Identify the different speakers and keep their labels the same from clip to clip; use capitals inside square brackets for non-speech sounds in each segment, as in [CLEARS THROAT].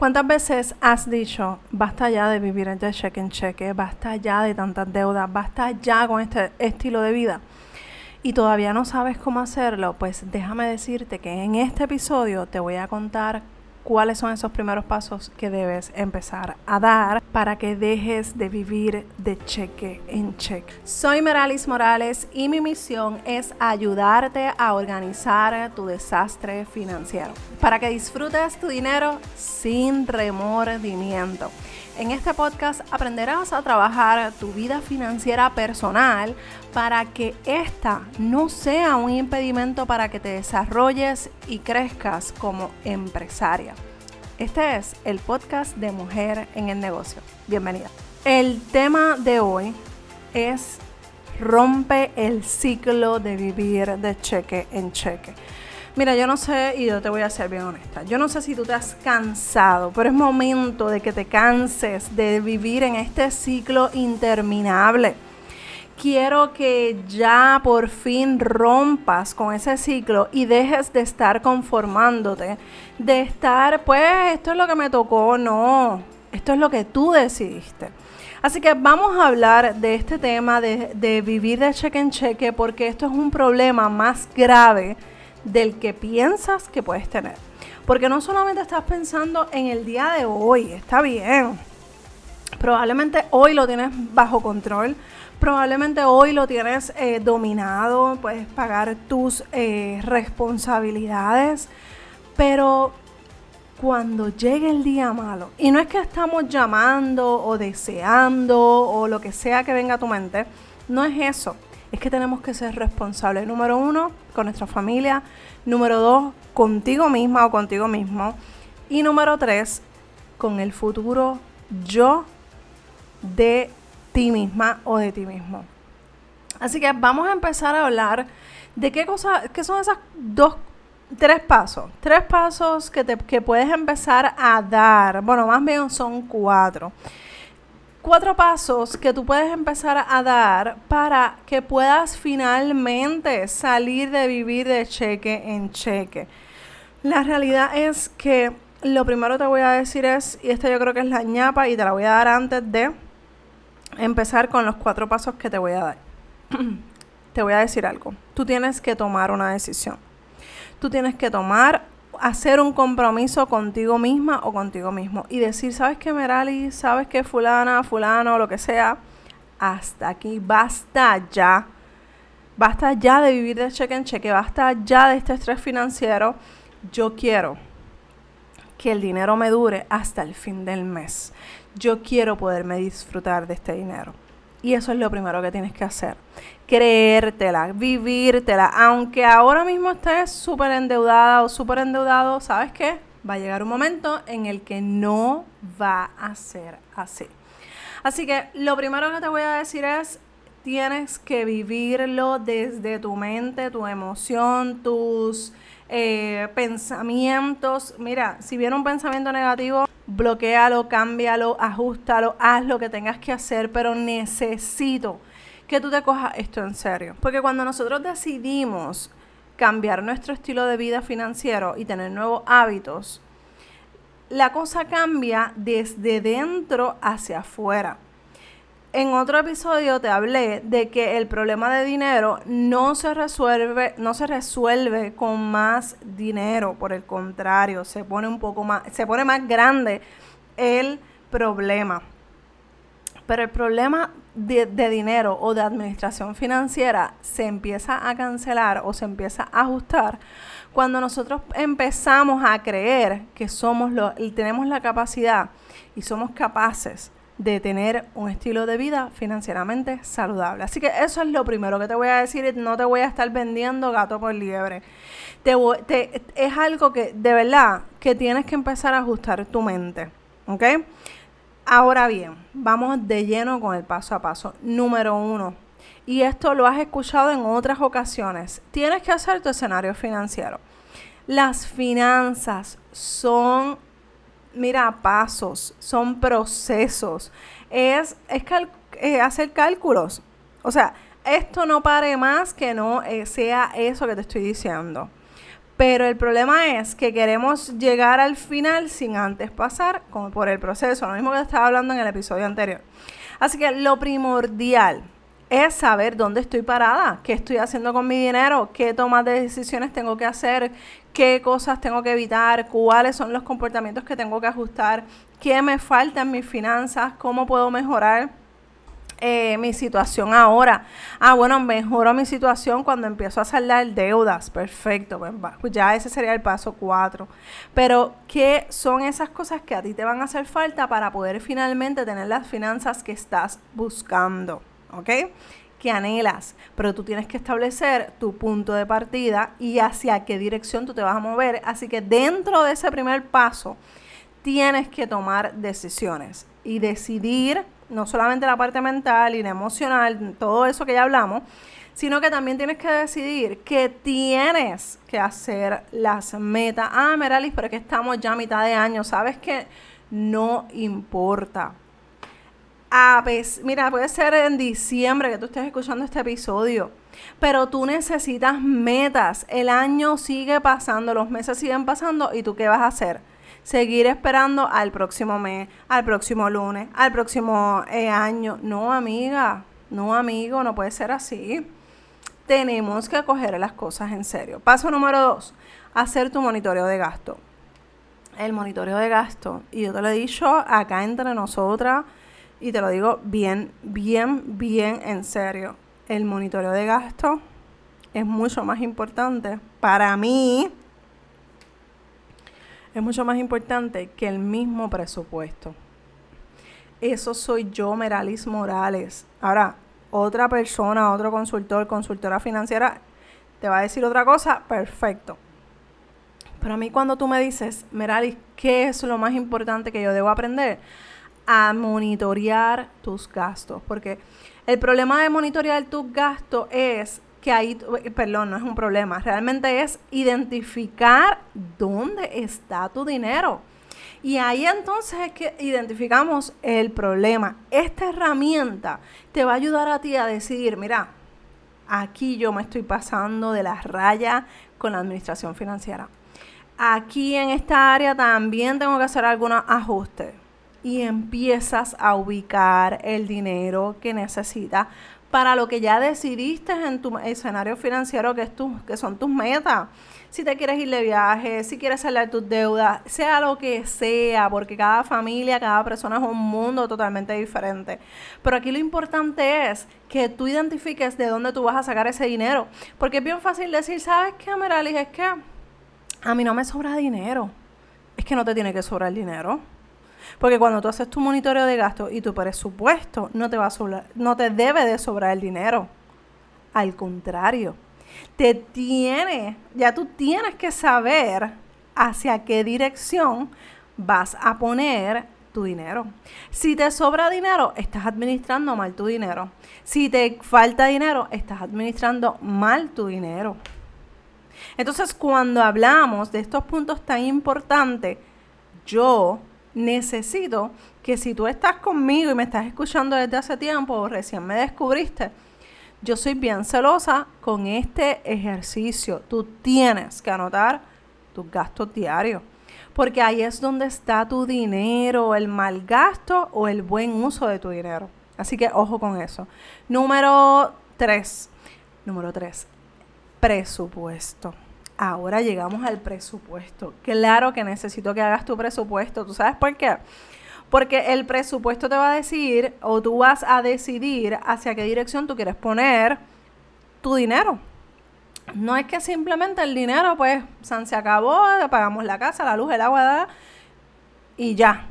Speaker 1: ¿Cuántas veces has dicho, basta ya de vivir de cheque en cheque, basta ya de tantas deudas, basta ya con este estilo de vida? Y todavía no sabes cómo hacerlo, pues déjame decirte que en este episodio te voy a contar cuáles son esos primeros pasos que debes empezar a dar para que dejes de vivir de cheque en cheque. Soy Meralis Morales y mi misión es ayudarte a organizar tu desastre financiero para que disfrutes tu dinero sin remordimiento. En este podcast aprenderás a trabajar tu vida financiera personal para que esta no sea un impedimento para que te desarrolles y crezcas como empresaria. Este es el podcast de Mujer en el Negocio. Bienvenida. El tema de hoy es rompe el ciclo de vivir de cheque en cheque. Mira, yo no sé, y yo te voy a ser bien honesta, yo no sé si tú te has cansado, pero es momento de que te canses de vivir en este ciclo interminable. Quiero que ya por fin rompas con ese ciclo y dejes de estar conformándote, de estar, pues esto es lo que me tocó, no, esto es lo que tú decidiste. Así que vamos a hablar de este tema de, de vivir de cheque en cheque porque esto es un problema más grave del que piensas que puedes tener. Porque no solamente estás pensando en el día de hoy, está bien. Probablemente hoy lo tienes bajo control, probablemente hoy lo tienes eh, dominado, puedes pagar tus eh, responsabilidades, pero cuando llegue el día malo, y no es que estamos llamando o deseando o lo que sea que venga a tu mente, no es eso es que tenemos que ser responsables. Número uno, con nuestra familia. Número dos, contigo misma o contigo mismo. Y número tres, con el futuro yo de ti misma o de ti mismo. Así que vamos a empezar a hablar de qué cosas, qué son esas dos, tres pasos. Tres pasos que, te, que puedes empezar a dar. Bueno, más bien son cuatro cuatro pasos que tú puedes empezar a dar para que puedas finalmente salir de vivir de cheque en cheque. La realidad es que lo primero que te voy a decir es, y esta yo creo que es la ñapa y te la voy a dar antes de empezar con los cuatro pasos que te voy a dar. [CLEARS THROAT] te voy a decir algo. Tú tienes que tomar una decisión. Tú tienes que tomar hacer un compromiso contigo misma o contigo mismo y decir, ¿sabes qué, Merali? ¿Sabes qué, fulana, fulano, lo que sea? Hasta aquí, basta ya. Basta ya de vivir de cheque en cheque, basta ya de este estrés financiero. Yo quiero que el dinero me dure hasta el fin del mes. Yo quiero poderme disfrutar de este dinero. Y eso es lo primero que tienes que hacer. Creértela, vivírtela. Aunque ahora mismo estés súper endeudada o súper endeudado, ¿sabes qué? Va a llegar un momento en el que no va a ser así. Así que lo primero que te voy a decir es, tienes que vivirlo desde tu mente, tu emoción, tus eh, pensamientos. Mira, si viene un pensamiento negativo, bloquealo, cámbialo, ajustalo, haz lo que tengas que hacer, pero necesito que tú te cojas esto en serio. Porque cuando nosotros decidimos cambiar nuestro estilo de vida financiero y tener nuevos hábitos, la cosa cambia desde dentro hacia afuera. En otro episodio te hablé de que el problema de dinero no se resuelve, no se resuelve con más dinero, por el contrario, se pone un poco más, se pone más grande el problema. Pero el problema de, de, dinero o de administración financiera se empieza a cancelar o se empieza a ajustar cuando nosotros empezamos a creer que somos lo, y tenemos la capacidad y somos capaces de tener un estilo de vida financieramente saludable. Así que eso es lo primero que te voy a decir. No te voy a estar vendiendo gato por liebre. Te, es algo que de verdad que tienes que empezar a ajustar tu mente. ¿Ok? Ahora bien, vamos de lleno con el paso a paso. Número uno. Y esto lo has escuchado en otras ocasiones. Tienes que hacer tu escenario financiero. Las finanzas son mira, pasos, son procesos, es, es eh, hacer cálculos. O sea, esto no pare más que no eh, sea eso que te estoy diciendo. Pero el problema es que queremos llegar al final sin antes pasar por el proceso, lo mismo que estaba hablando en el episodio anterior. Así que lo primordial es saber dónde estoy parada, qué estoy haciendo con mi dinero, qué tomas de decisiones tengo que hacer, qué cosas tengo que evitar, cuáles son los comportamientos que tengo que ajustar, qué me falta en mis finanzas, cómo puedo mejorar eh, mi situación ahora. Ah, bueno, mejoro mi situación cuando empiezo a saldar deudas. Perfecto, pues, pues ya ese sería el paso 4. Pero, ¿qué son esas cosas que a ti te van a hacer falta para poder finalmente tener las finanzas que estás buscando? ¿Ok? Que anhelas, pero tú tienes que establecer tu punto de partida y hacia qué dirección tú te vas a mover. Así que dentro de ese primer paso, tienes que tomar decisiones y decidir no solamente la parte mental y la emocional, todo eso que ya hablamos, sino que también tienes que decidir que tienes que hacer las metas. Ah, Meralis, pero es que estamos ya a mitad de año, sabes que no importa. A mira, puede ser en diciembre que tú estés escuchando este episodio, pero tú necesitas metas. El año sigue pasando, los meses siguen pasando y tú qué vas a hacer? seguir esperando al próximo mes, al próximo lunes, al próximo eh, año. No, amiga, no, amigo, no puede ser así. Tenemos que coger las cosas en serio. Paso número dos, hacer tu monitoreo de gasto. El monitoreo de gasto, y yo te lo he dicho acá entre nosotras, y te lo digo bien, bien, bien en serio. El monitoreo de gasto es mucho más importante para mí es mucho más importante que el mismo presupuesto. Eso soy yo, Meralis Morales. Ahora, otra persona, otro consultor, consultora financiera, te va a decir otra cosa, perfecto. Pero a mí cuando tú me dices, Meralis, ¿qué es lo más importante que yo debo aprender? A monitorear tus gastos. Porque el problema de monitorear tus gastos es que ahí, perdón, no es un problema, realmente es identificar dónde está tu dinero. Y ahí entonces es que identificamos el problema. Esta herramienta te va a ayudar a ti a decidir, mira, aquí yo me estoy pasando de las rayas con la administración financiera. Aquí en esta área también tengo que hacer algunos ajustes. Y empiezas a ubicar el dinero que necesitas para lo que ya decidiste en tu escenario financiero, que, es que son tus metas. Si te quieres ir de viaje, si quieres saldar tus deudas, sea lo que sea, porque cada familia, cada persona es un mundo totalmente diferente. Pero aquí lo importante es que tú identifiques de dónde tú vas a sacar ese dinero. Porque es bien fácil decir, ¿sabes qué, Meralis? Es que a mí no me sobra dinero. Es que no te tiene que sobrar dinero. Porque cuando tú haces tu monitoreo de gastos y tu presupuesto, no te va a sobrar, no te debe de sobrar el dinero. Al contrario, te tiene, ya tú tienes que saber hacia qué dirección vas a poner tu dinero. Si te sobra dinero, estás administrando mal tu dinero. Si te falta dinero, estás administrando mal tu dinero. Entonces, cuando hablamos de estos puntos tan importantes, yo necesito que si tú estás conmigo y me estás escuchando desde hace tiempo o recién me descubriste, yo soy bien celosa con este ejercicio. Tú tienes que anotar tus gastos diarios. Porque ahí es donde está tu dinero, el mal gasto o el buen uso de tu dinero. Así que ojo con eso. Número tres. Número tres. Presupuesto. Ahora llegamos al presupuesto. Claro que necesito que hagas tu presupuesto. ¿Tú sabes por qué? Porque el presupuesto te va a decir o tú vas a decidir hacia qué dirección tú quieres poner tu dinero. No es que simplemente el dinero, pues, se acabó, pagamos la casa, la luz, el agua, y ya.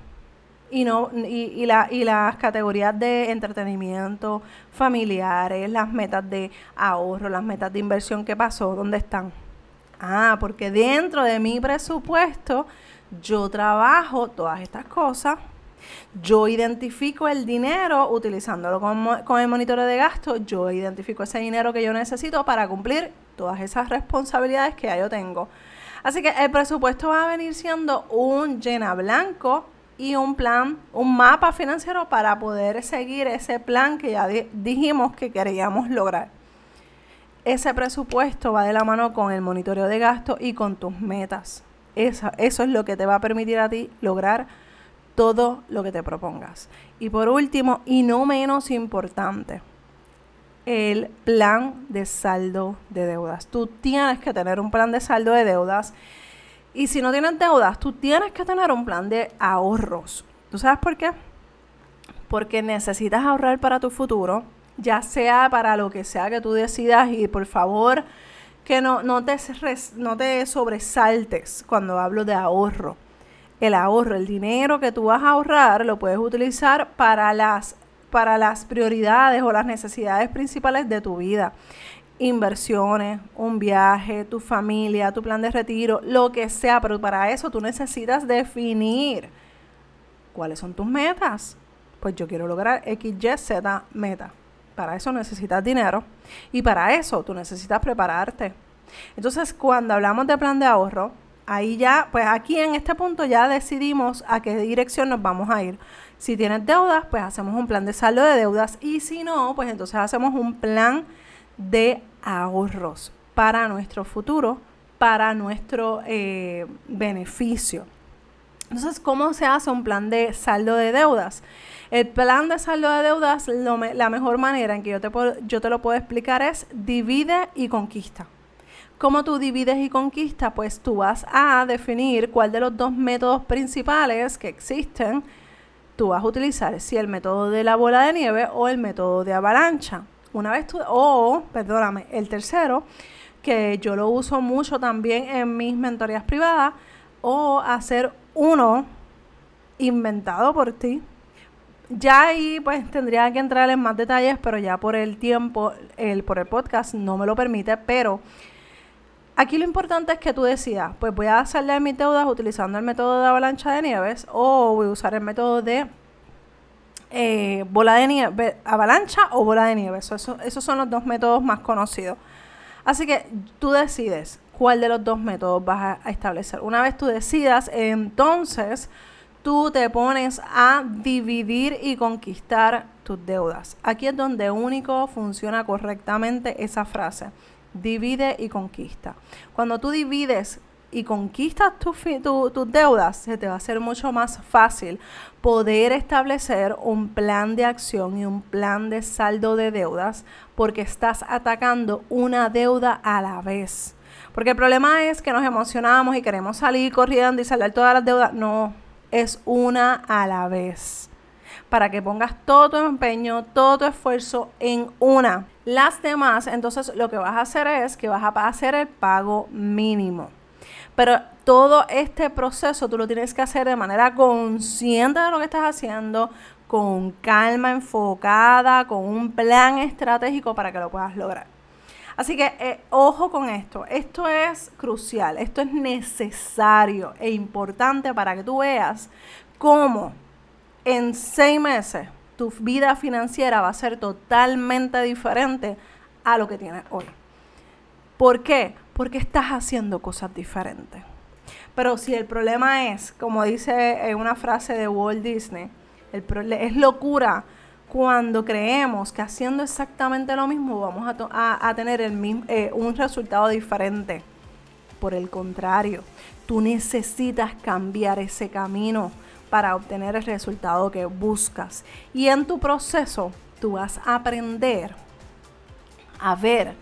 Speaker 1: Y, no, y, y, la, y las categorías de entretenimiento, familiares, las metas de ahorro, las metas de inversión, ¿qué pasó? ¿Dónde están? Ah, porque dentro de mi presupuesto yo trabajo todas estas cosas. Yo identifico el dinero utilizándolo con, el monitoreo de gasto. Yo identifico ese dinero que yo necesito para cumplir todas esas responsabilidades que ya yo tengo. Así que el presupuesto va a venir siendo un llena blanco y un plan, un mapa financiero para poder seguir ese plan que ya dijimos que queríamos lograr. Ese presupuesto va de la mano con el monitoreo de gasto y con tus metas. Eso, eso es lo que te va a permitir a ti lograr todo lo que te propongas. Y por último, y no menos importante, el plan de saldo de deudas. Tú tienes que tener un plan de saldo de deudas. Y si no tienes deudas, tú tienes que tener un plan de ahorros. ¿Tú sabes por qué? Porque necesitas ahorrar para tu futuro, ya sea para lo que sea que tú decidas y por favor que no, no, te, no te sobresaltes cuando hablo de ahorro. El ahorro, el dinero que tú vas a ahorrar, lo puedes utilizar para las, para las prioridades o las necesidades principales de tu vida. Inversiones, un viaje, tu familia, tu plan de retiro, lo que sea, pero para eso tú necesitas definir cuáles son tus metas. Pues yo quiero lograr X, Y, Z meta. Para eso necesitas dinero y para eso tú necesitas prepararte. Entonces, cuando hablamos de plan de ahorro, ahí ya, pues aquí en este punto ya decidimos a qué dirección nos vamos a ir. Si tienes deudas, pues hacemos un plan de saldo de deudas y si no, pues entonces hacemos un plan de ahorros para nuestro futuro, para nuestro eh, beneficio. Entonces, ¿cómo se hace un plan de saldo de deudas? El plan de saldo de deudas, la mejor manera en que yo te, yo te lo puedo explicar es divide y conquista. ¿Cómo tú divides y conquistas? Pues tú vas a definir cuál de los dos métodos principales que existen tú vas a utilizar, si el método de la bola de nieve o el método de avalancha. Una vez tú, o, perdóname, el tercero, que yo lo uso mucho también en mis mentorías privadas, o hacer uno inventado por ti, ya ahí pues tendría que entrar en más detalles, pero ya por el tiempo, el, por el podcast no me lo permite, pero aquí lo importante es que tú decidas, pues voy a hacerle mis deudas utilizando el método de avalancha de nieves o voy a usar el método de eh, bola de nieve, avalancha o bola de nieve. esos son los dos métodos más conocidos. Así que tú decides cuál de los dos métodos vas a establecer. Una vez tú decidas, entonces tú te pones a dividir y conquistar tus deudas. Aquí es donde único funciona correctamente esa frase. Divide y conquista. Cuando tú divides y conquistas tus deudas, se te va a hacer mucho más fácil poder establecer un plan de acción y un plan de saldo de deudas porque estás atacando una deuda a la vez. Porque el problema es que nos emocionamos y queremos salir corriendo y saldar todas las deudas. No, es una a la vez. Para que pongas todo tu empeño, todo tu esfuerzo en una. Las demás, entonces lo que vas a hacer es que vas a hacer el pago mínimo. Pero todo este proceso tú lo tienes que hacer de manera consciente de lo que estás haciendo, con calma, enfocada, con un plan estratégico para que lo puedas lograr. Así que eh, ojo con esto, esto es crucial, esto es necesario e importante para que tú veas cómo en seis meses tu vida financiera va a ser totalmente diferente a lo que tienes hoy. ¿Por qué? Porque estás haciendo cosas diferentes. Pero si el problema es, como dice en una frase de Walt Disney, el es locura cuando creemos que haciendo exactamente lo mismo vamos a, tener eh, un resultado diferente. Por el contrario, tú necesitas cambiar ese camino para obtener el resultado que buscas. Y en tu proceso, tú vas a aprender a ver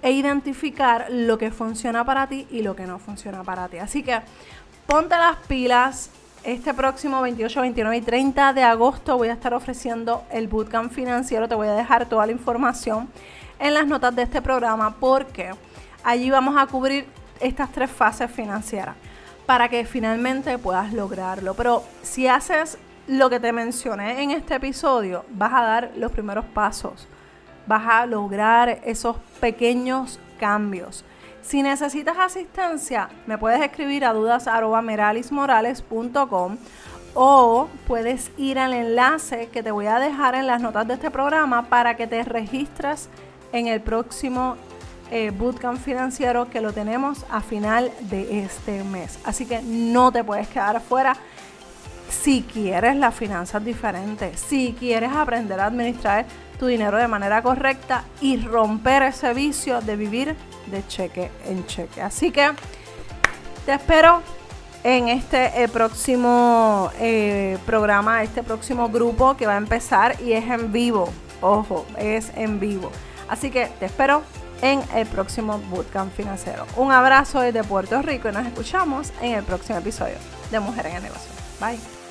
Speaker 1: e identificar lo que funciona para ti y lo que no funciona para ti. Así que ponte las pilas, este próximo 28, 29 y 30 de agosto voy a estar ofreciendo el bootcamp financiero. Te voy a dejar toda la información en las notas de este programa porque allí vamos a cubrir estas tres fases financieras para que finalmente puedas lograrlo. Pero si haces lo que te mencioné en este episodio, vas a dar los primeros pasos. Vas a lograr esos pequeños cambios. Si necesitas asistencia, me puedes escribir a dudas.meralismorales.com o puedes ir al enlace que te voy a dejar en las notas de este programa para que te registres en el próximo eh, bootcamp financiero que lo tenemos a final de este mes. Así que no te puedes quedar afuera. si quieres las finanzas diferentes, si quieres aprender a administrar tu dinero de manera correcta y romper ese vicio de vivir de cheque en cheque. Así que te espero en este próximo eh, programa, este próximo grupo que va a empezar y es en vivo. Ojo, es en vivo. Así que te espero en el próximo Bootcamp Financiero. Un abrazo desde Puerto Rico y nos escuchamos en el próximo episodio de Mujer en el Negocio. Bye.